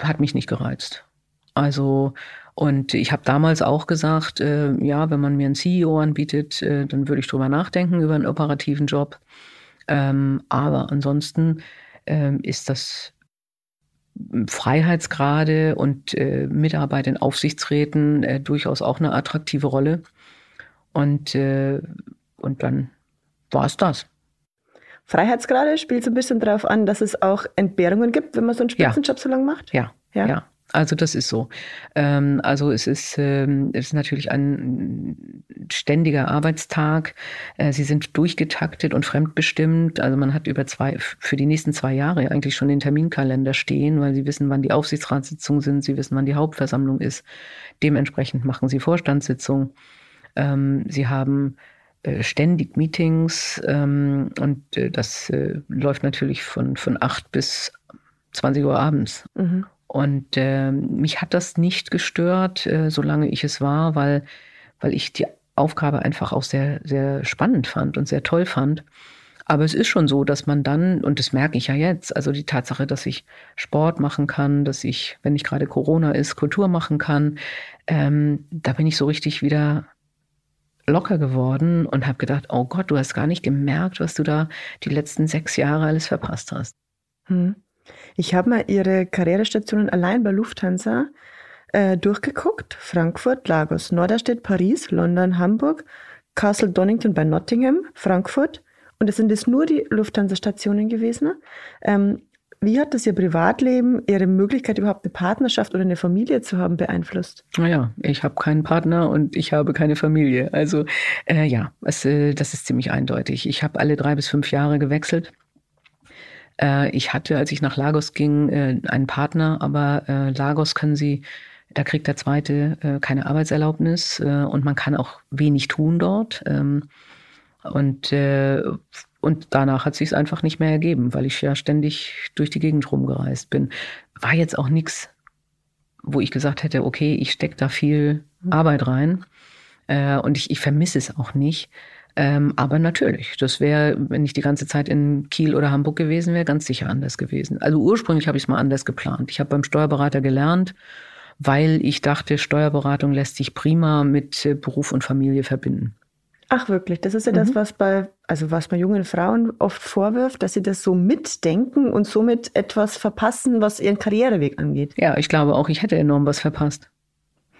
Speaker 3: hat mich nicht gereizt. Also, und ich habe damals auch gesagt, äh, ja, wenn man mir einen CEO anbietet, äh, dann würde ich drüber nachdenken über einen operativen Job. Ähm, aber ansonsten äh, ist das Freiheitsgrade und äh, Mitarbeit in Aufsichtsräten äh, durchaus auch eine attraktive Rolle. Und, äh, und dann war es das.
Speaker 2: Freiheitsgrade spielt so ein bisschen darauf an, dass es auch Entbehrungen gibt, wenn man so einen Spitzenjob ja. so lange macht?
Speaker 3: Ja, ja. ja. Also das ist so. Ähm, also es ist, ähm, es ist natürlich ein ständiger Arbeitstag. Äh, sie sind durchgetaktet und fremdbestimmt. Also man hat über zwei, für die nächsten zwei Jahre eigentlich schon den Terminkalender stehen, weil sie wissen, wann die Aufsichtsratssitzungen sind, sie wissen, wann die Hauptversammlung ist. Dementsprechend machen sie Vorstandssitzungen. Ähm, sie haben äh, ständig Meetings und äh, das läuft natürlich von, von acht bis 20 Uhr abends. Mhm. Und äh, mich hat das nicht gestört, äh, solange ich es war, weil, weil ich die Aufgabe einfach auch sehr, sehr spannend fand und sehr toll fand. Aber es ist schon so, dass man dann, und das merke ich ja jetzt, also die Tatsache, dass ich Sport machen kann, dass ich, wenn nicht gerade Corona ist, Kultur machen kann, ähm, da bin ich so richtig wieder locker geworden und habe gedacht, oh Gott, du hast gar nicht gemerkt, was du da die letzten sechs Jahre alles verpasst hast. Hm.
Speaker 2: Ich habe mal ihre Karrierestationen allein bei Lufthansa äh, durchgeguckt. Frankfurt, Lagos, Norderstedt, Paris, London, Hamburg, Castle Donington bei Nottingham, Frankfurt. Und es sind jetzt nur die Lufthansa-Stationen gewesen. Ähm, wie hat das Ihr Privatleben, Ihre Möglichkeit, überhaupt eine Partnerschaft oder eine Familie zu haben, beeinflusst?
Speaker 3: Naja, ich habe keinen Partner und ich habe keine Familie. Also äh, ja, es, äh, das ist ziemlich eindeutig. Ich habe alle drei bis fünf Jahre gewechselt. Äh, ich hatte, als ich nach Lagos ging, äh, einen Partner, aber äh, Lagos können Sie, da kriegt der zweite äh, keine Arbeitserlaubnis äh, und man kann auch wenig tun dort. Ähm, und, äh, und danach hat sich es einfach nicht mehr ergeben, weil ich ja ständig durch die Gegend rumgereist bin. War jetzt auch nichts, wo ich gesagt hätte, okay, ich stecke da viel mhm. Arbeit rein. und ich, ich vermisse es auch nicht. Ähm, aber natürlich, das wäre, wenn ich die ganze Zeit in Kiel oder Hamburg gewesen wäre, ganz sicher anders gewesen. Also ursprünglich habe ich es mal anders geplant. Ich habe beim Steuerberater gelernt, weil ich dachte, Steuerberatung lässt sich prima mit äh, Beruf und Familie verbinden.
Speaker 2: Ach wirklich, das ist ja mhm. das, was bei, also was man jungen Frauen oft vorwirft, dass sie das so mitdenken und somit etwas verpassen, was ihren Karriereweg angeht.
Speaker 3: Ja, ich glaube auch, ich hätte enorm was verpasst.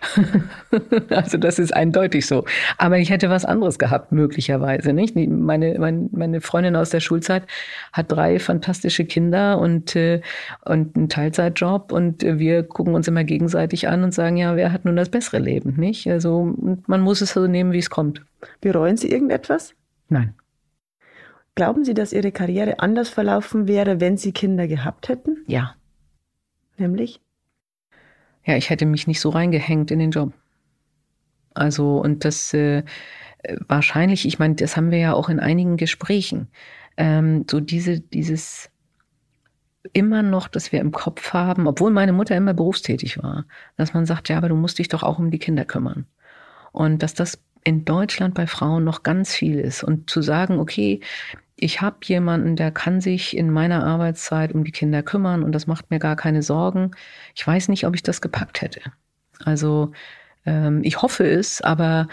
Speaker 3: also das ist eindeutig so. Aber ich hätte was anderes gehabt, möglicherweise. Nicht? Meine, meine, meine Freundin aus der Schulzeit hat drei fantastische Kinder und, äh, und einen Teilzeitjob und wir gucken uns immer gegenseitig an und sagen, ja, wer hat nun das bessere Leben? Nicht? Also man muss es so nehmen, wie es kommt.
Speaker 2: Bereuen Sie irgendetwas?
Speaker 3: Nein.
Speaker 2: Glauben Sie, dass Ihre Karriere anders verlaufen wäre, wenn Sie Kinder gehabt hätten?
Speaker 3: Ja.
Speaker 2: Nämlich?
Speaker 3: Ja, ich hätte mich nicht so reingehängt in den Job. Also, und das, äh, wahrscheinlich, ich meine, das haben wir ja auch in einigen Gesprächen, ähm, so diese, dieses immer noch, dass wir im Kopf haben, obwohl meine Mutter immer berufstätig war, dass man sagt, ja, aber du musst dich doch auch um die Kinder kümmern. Und dass das in Deutschland bei Frauen noch ganz viel ist. Und zu sagen, okay, ich habe jemanden, der kann sich in meiner Arbeitszeit um die Kinder kümmern und das macht mir gar keine Sorgen. Ich weiß nicht, ob ich das gepackt hätte. Also ähm, ich hoffe es, aber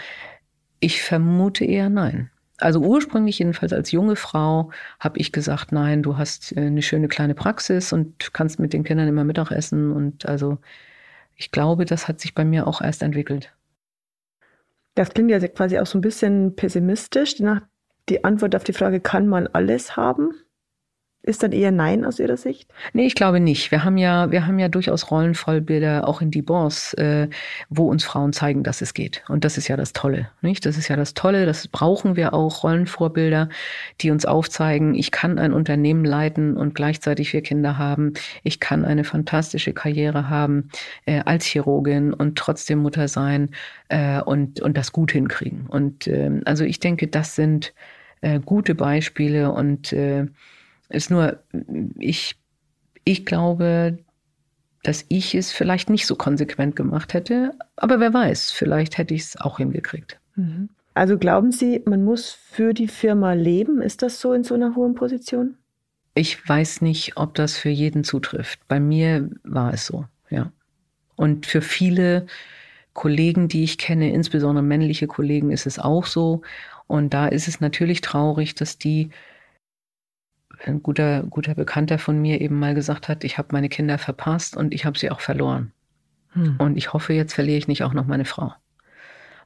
Speaker 3: ich vermute eher nein. Also ursprünglich jedenfalls als junge Frau habe ich gesagt, nein, du hast äh, eine schöne kleine Praxis und kannst mit den Kindern immer Mittagessen. Und also ich glaube, das hat sich bei mir auch erst entwickelt.
Speaker 2: Das klingt ja quasi auch so ein bisschen pessimistisch. Nach die Antwort auf die Frage, kann man alles haben? Ist dann eher Nein aus Ihrer Sicht?
Speaker 3: Nee, ich glaube nicht. Wir haben ja, wir haben ja durchaus Rollenvollbilder auch in die Boss, äh, wo uns Frauen zeigen, dass es geht. Und das ist ja das Tolle, nicht? Das ist ja das Tolle. Das brauchen wir auch Rollenvorbilder, die uns aufzeigen, ich kann ein Unternehmen leiten und gleichzeitig vier Kinder haben. Ich kann eine fantastische Karriere haben äh, als Chirurgin und trotzdem Mutter sein äh, und und das gut hinkriegen. Und äh, also ich denke, das sind äh, gute Beispiele und äh, ist nur, ich, ich glaube, dass ich es vielleicht nicht so konsequent gemacht hätte, aber wer weiß, vielleicht hätte ich es auch hingekriegt.
Speaker 2: Mhm. Also glauben Sie, man muss für die Firma leben? Ist das so in so einer hohen Position?
Speaker 3: Ich weiß nicht, ob das für jeden zutrifft. Bei mir war es so, ja. Und für viele Kollegen, die ich kenne, insbesondere männliche Kollegen, ist es auch so. Und da ist es natürlich traurig, dass die ein guter, guter Bekannter von mir eben mal gesagt hat, ich habe meine Kinder verpasst und ich habe sie auch verloren. Hm. Und ich hoffe, jetzt verliere ich nicht auch noch meine Frau.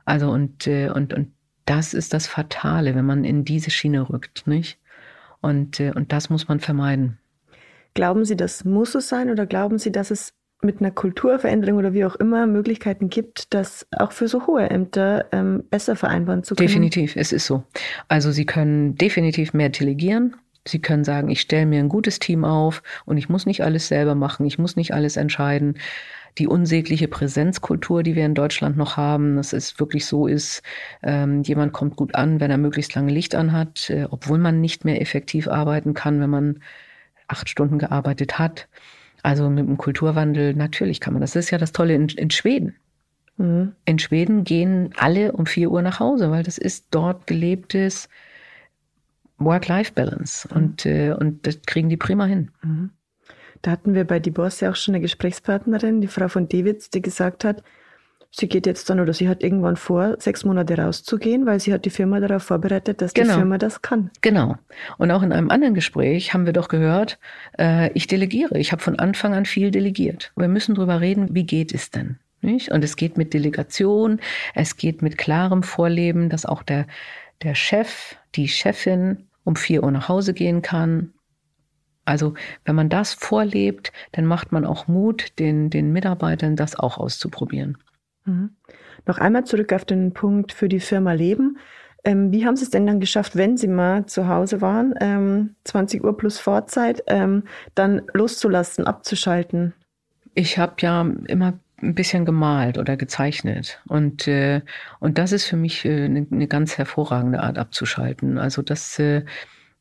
Speaker 3: Also und, äh, und, und das ist das Fatale, wenn man in diese Schiene rückt, nicht? Und, äh, und das muss man vermeiden.
Speaker 2: Glauben Sie, das muss so sein oder glauben Sie, dass es mit einer Kulturveränderung oder wie auch immer Möglichkeiten gibt, das auch für so hohe Ämter ähm, besser vereinbaren zu können?
Speaker 3: Definitiv, es ist so. Also Sie können definitiv mehr delegieren. Sie können sagen, ich stelle mir ein gutes Team auf und ich muss nicht alles selber machen, ich muss nicht alles entscheiden. Die unsägliche Präsenzkultur, die wir in Deutschland noch haben, dass es wirklich so ist, ähm, jemand kommt gut an, wenn er möglichst lange Licht anhat, äh, obwohl man nicht mehr effektiv arbeiten kann, wenn man acht Stunden gearbeitet hat. Also mit dem Kulturwandel, natürlich kann man das. Ist ja das Tolle in, in Schweden. Mhm. In Schweden gehen alle um vier Uhr nach Hause, weil das ist dort gelebtes Work-Life-Balance. Mhm. Und, äh, und das kriegen die prima hin. Mhm.
Speaker 2: Da hatten wir bei Die Boss ja auch schon eine Gesprächspartnerin, die Frau von Davids, die gesagt hat, sie geht jetzt dann oder sie hat irgendwann vor, sechs Monate rauszugehen, weil sie hat die Firma darauf vorbereitet, dass genau. die Firma das kann.
Speaker 3: Genau. Und auch in einem anderen Gespräch haben wir doch gehört, äh, ich delegiere. Ich habe von Anfang an viel delegiert. Wir müssen drüber reden, wie geht es denn? Nicht? Und es geht mit Delegation, es geht mit klarem Vorleben, dass auch der, der Chef, die Chefin um vier Uhr nach Hause gehen kann. Also wenn man das vorlebt, dann macht man auch Mut, den, den Mitarbeitern das auch auszuprobieren.
Speaker 2: Mhm. Noch einmal zurück auf den Punkt für die Firma Leben. Ähm, wie haben Sie es denn dann geschafft, wenn Sie mal zu Hause waren, ähm, 20 Uhr plus Vorzeit, ähm, dann loszulassen, abzuschalten?
Speaker 3: Ich habe ja immer ein bisschen gemalt oder gezeichnet. Und, äh, und das ist für mich äh, eine, eine ganz hervorragende Art abzuschalten. Also das, äh,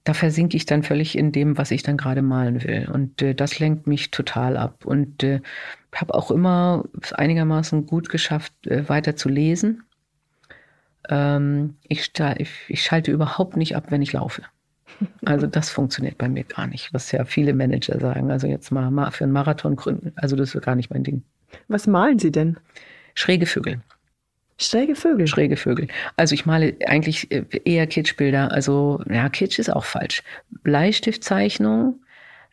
Speaker 3: da versinke ich dann völlig in dem, was ich dann gerade malen will. Und äh, das lenkt mich total ab. Und äh, habe auch immer einigermaßen gut geschafft, äh, weiter zu lesen. Ähm, ich, ich, schalte überhaupt nicht ab, wenn ich laufe. Also das funktioniert bei mir gar nicht, was ja viele Manager sagen. Also jetzt mal für einen Marathon gründen, also das ist gar nicht mein Ding.
Speaker 2: Was malen Sie denn?
Speaker 3: Schräge Vögel.
Speaker 2: Schräge Vögel?
Speaker 3: Schräge Vögel. Also ich male eigentlich äh, eher Kitschbilder. Also ja, Kitsch ist auch falsch. Bleistiftzeichnung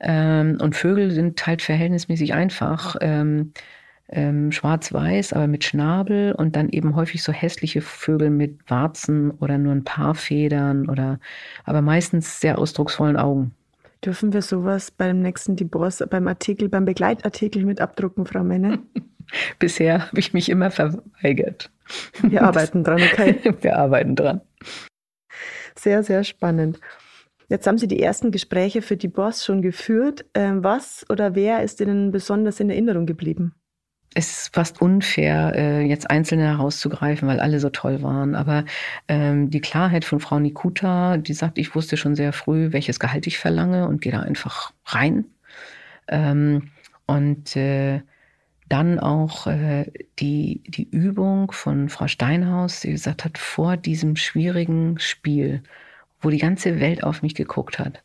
Speaker 3: ähm, und Vögel sind halt verhältnismäßig einfach. Ähm, ähm, schwarz-weiß, aber mit Schnabel und dann eben häufig so hässliche Vögel mit Warzen oder nur ein paar Federn oder aber meistens sehr ausdrucksvollen Augen.
Speaker 2: Dürfen wir sowas beim nächsten Divorce, beim Artikel, beim Begleitartikel mit abdrucken, Frau Menne?
Speaker 3: Bisher habe ich mich immer verweigert.
Speaker 2: Wir arbeiten dran, okay?
Speaker 3: Wir arbeiten dran.
Speaker 2: Sehr, sehr spannend. Jetzt haben Sie die ersten Gespräche für die Boss schon geführt. Ähm, was oder wer ist Ihnen besonders in Erinnerung geblieben?
Speaker 3: es ist fast unfair, äh, jetzt Einzelne herauszugreifen, weil alle so toll waren. Aber ähm, die Klarheit von Frau Nikuta, die sagt, ich wusste schon sehr früh, welches Gehalt ich verlange und gehe da einfach rein. Ähm, und äh, dann auch äh, die, die Übung von Frau Steinhaus, die gesagt hat, vor diesem schwierigen Spiel, wo die ganze Welt auf mich geguckt hat,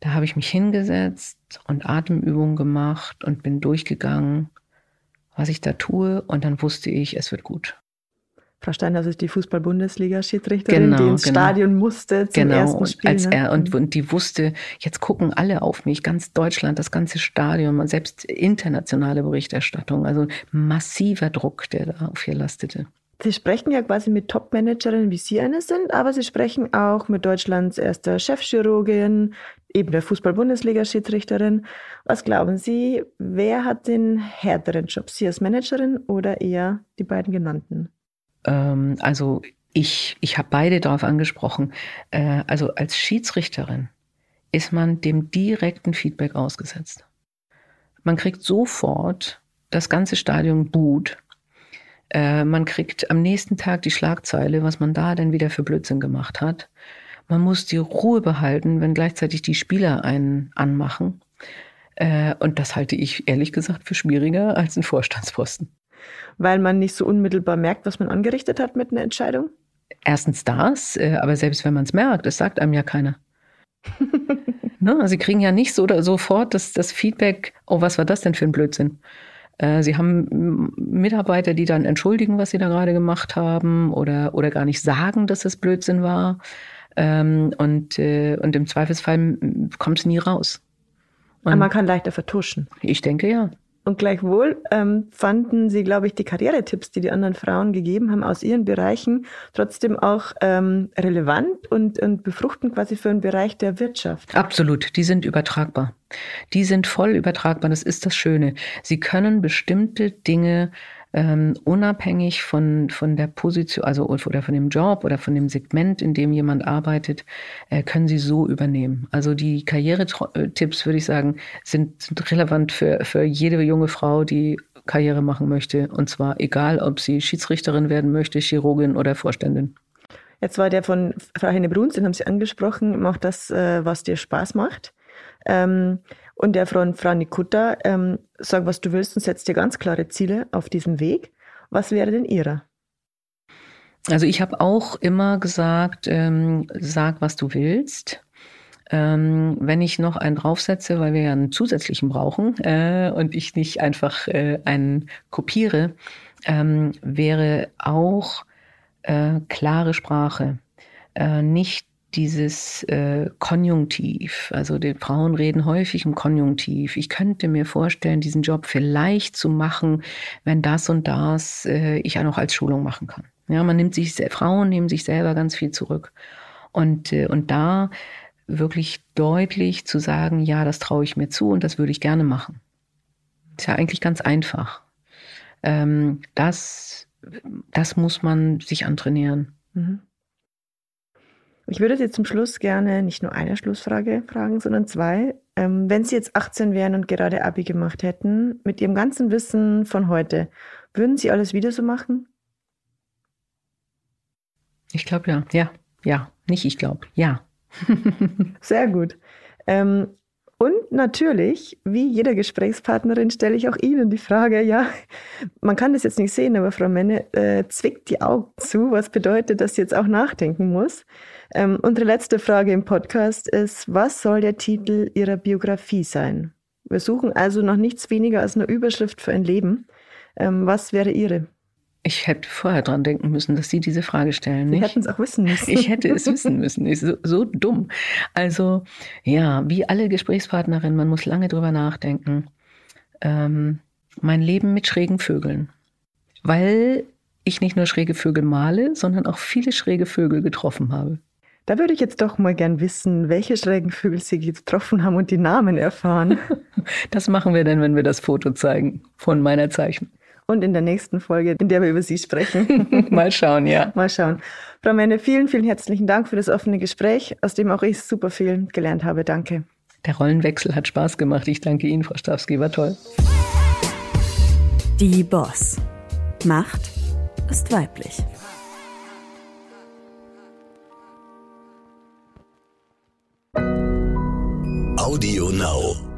Speaker 3: da habe ich mich hingesetzt und Atemübungen gemacht und bin durchgegangen was ich da tue und dann wusste ich, es wird gut.
Speaker 2: Frau Steinhaus ist die Fußball-Bundesliga-Schiedsrichterin, genau, die ins genau. Stadion musste zum genau, ersten Spiel.
Speaker 3: Als
Speaker 2: ne?
Speaker 3: er, und, mhm. und die wusste, jetzt gucken alle auf mich, ganz Deutschland, das ganze Stadion, selbst internationale Berichterstattung. Also massiver Druck, der da auf ihr lastete.
Speaker 2: Sie sprechen ja quasi mit Top-Managerinnen, wie Sie eine sind, aber Sie sprechen auch mit Deutschlands erster Chefchirurgin, eben der Fußball-Bundesliga-Schiedsrichterin. Was glauben Sie, wer hat den härteren Job? Sie als Managerin oder eher die beiden genannten?
Speaker 3: Ähm, also ich, ich habe beide darauf angesprochen. Äh, also als Schiedsrichterin ist man dem direkten Feedback ausgesetzt. Man kriegt sofort das ganze Stadion Boot äh, man kriegt am nächsten Tag die Schlagzeile, was man da denn wieder für Blödsinn gemacht hat. Man muss die Ruhe behalten, wenn gleichzeitig die Spieler einen anmachen. Äh, und das halte ich ehrlich gesagt für schwieriger als ein Vorstandsposten.
Speaker 2: Weil man nicht so unmittelbar merkt, was man angerichtet hat mit einer Entscheidung?
Speaker 3: Erstens das, äh, aber selbst wenn man es merkt, es sagt einem ja keiner. ne? Also sie kriegen ja nicht so oder sofort das, das Feedback, oh, was war das denn für ein Blödsinn? Äh, sie haben Mitarbeiter, die dann entschuldigen, was sie da gerade gemacht haben oder, oder gar nicht sagen, dass es Blödsinn war. Ähm, und, äh, und im Zweifelsfall kommt es nie raus.
Speaker 2: Und Aber man kann leichter vertuschen.
Speaker 3: Ich denke ja.
Speaker 2: Und gleichwohl ähm, fanden sie, glaube ich, die Karrieretipps, die die anderen Frauen gegeben haben aus ihren Bereichen, trotzdem auch ähm, relevant und, und befruchtend quasi für einen Bereich der Wirtschaft.
Speaker 3: Absolut, die sind übertragbar. Die sind voll übertragbar, das ist das Schöne. Sie können bestimmte Dinge ähm, unabhängig von, von der Position, also oder von dem Job oder von dem Segment, in dem jemand arbeitet, äh, können sie so übernehmen. Also die Karrieretipps, würde ich sagen, sind, sind relevant für, für jede junge Frau, die Karriere machen möchte. Und zwar egal, ob sie Schiedsrichterin werden möchte, Chirurgin oder Vorständin.
Speaker 2: Jetzt war der von Frau Henne Bruns, den haben Sie angesprochen, macht das, äh, was dir Spaß macht. Ähm, und der von Frau Nikutta, ähm, sag, was du willst und setzt dir ganz klare Ziele auf diesem Weg. Was wäre denn ihrer?
Speaker 3: Also ich habe auch immer gesagt, ähm, sag, was du willst. Ähm, wenn ich noch einen draufsetze, weil wir ja einen zusätzlichen brauchen äh, und ich nicht einfach äh, einen kopiere, ähm, wäre auch äh, klare Sprache. Äh, nicht dieses äh, Konjunktiv. Also die Frauen reden häufig im Konjunktiv. Ich könnte mir vorstellen, diesen Job vielleicht zu machen, wenn das und das äh, ich auch noch als Schulung machen kann. Ja, man nimmt sich, Frauen nehmen sich selber ganz viel zurück. Und, äh, und da wirklich deutlich zu sagen, ja, das traue ich mir zu und das würde ich gerne machen. Ist ja eigentlich ganz einfach. Ähm, das, das muss man sich antrainieren. Mhm.
Speaker 2: Ich würde Sie zum Schluss gerne nicht nur eine Schlussfrage fragen, sondern zwei. Ähm, wenn Sie jetzt 18 wären und gerade Abi gemacht hätten, mit Ihrem ganzen Wissen von heute, würden Sie alles wieder so machen?
Speaker 3: Ich glaube ja. Ja, ja. Nicht ich glaube. Ja.
Speaker 2: Sehr gut. Ähm, und natürlich, wie jeder Gesprächspartnerin, stelle ich auch Ihnen die Frage, ja, man kann das jetzt nicht sehen, aber Frau Menne äh, zwickt die Augen zu, was bedeutet, dass sie jetzt auch nachdenken muss. Ähm, unsere letzte Frage im Podcast ist, was soll der Titel Ihrer Biografie sein? Wir suchen also noch nichts weniger als eine Überschrift für ein Leben. Ähm, was wäre Ihre?
Speaker 3: Ich hätte vorher dran denken müssen, dass Sie diese Frage stellen.
Speaker 2: Sie hätten es auch wissen müssen.
Speaker 3: Ich hätte es wissen müssen. Ist so, so dumm. Also ja, wie alle Gesprächspartnerinnen, man muss lange drüber nachdenken. Ähm, mein Leben mit schrägen Vögeln. Weil ich nicht nur schräge Vögel male, sondern auch viele schräge Vögel getroffen habe.
Speaker 2: Da würde ich jetzt doch mal gern wissen, welche schrägen Vögel Sie getroffen haben und die Namen erfahren.
Speaker 3: Das machen wir dann, wenn wir das Foto zeigen von meiner Zeichnung
Speaker 2: und in der nächsten Folge, in der wir über Sie sprechen.
Speaker 3: Mal schauen, ja.
Speaker 2: Mal schauen. Frau Menne, vielen, vielen herzlichen Dank für das offene Gespräch, aus dem auch ich super viel gelernt habe. Danke.
Speaker 3: Der Rollenwechsel hat Spaß gemacht. Ich danke Ihnen, Frau Stawski, war toll.
Speaker 4: Die Boss. Macht ist weiblich.
Speaker 1: Audio Now.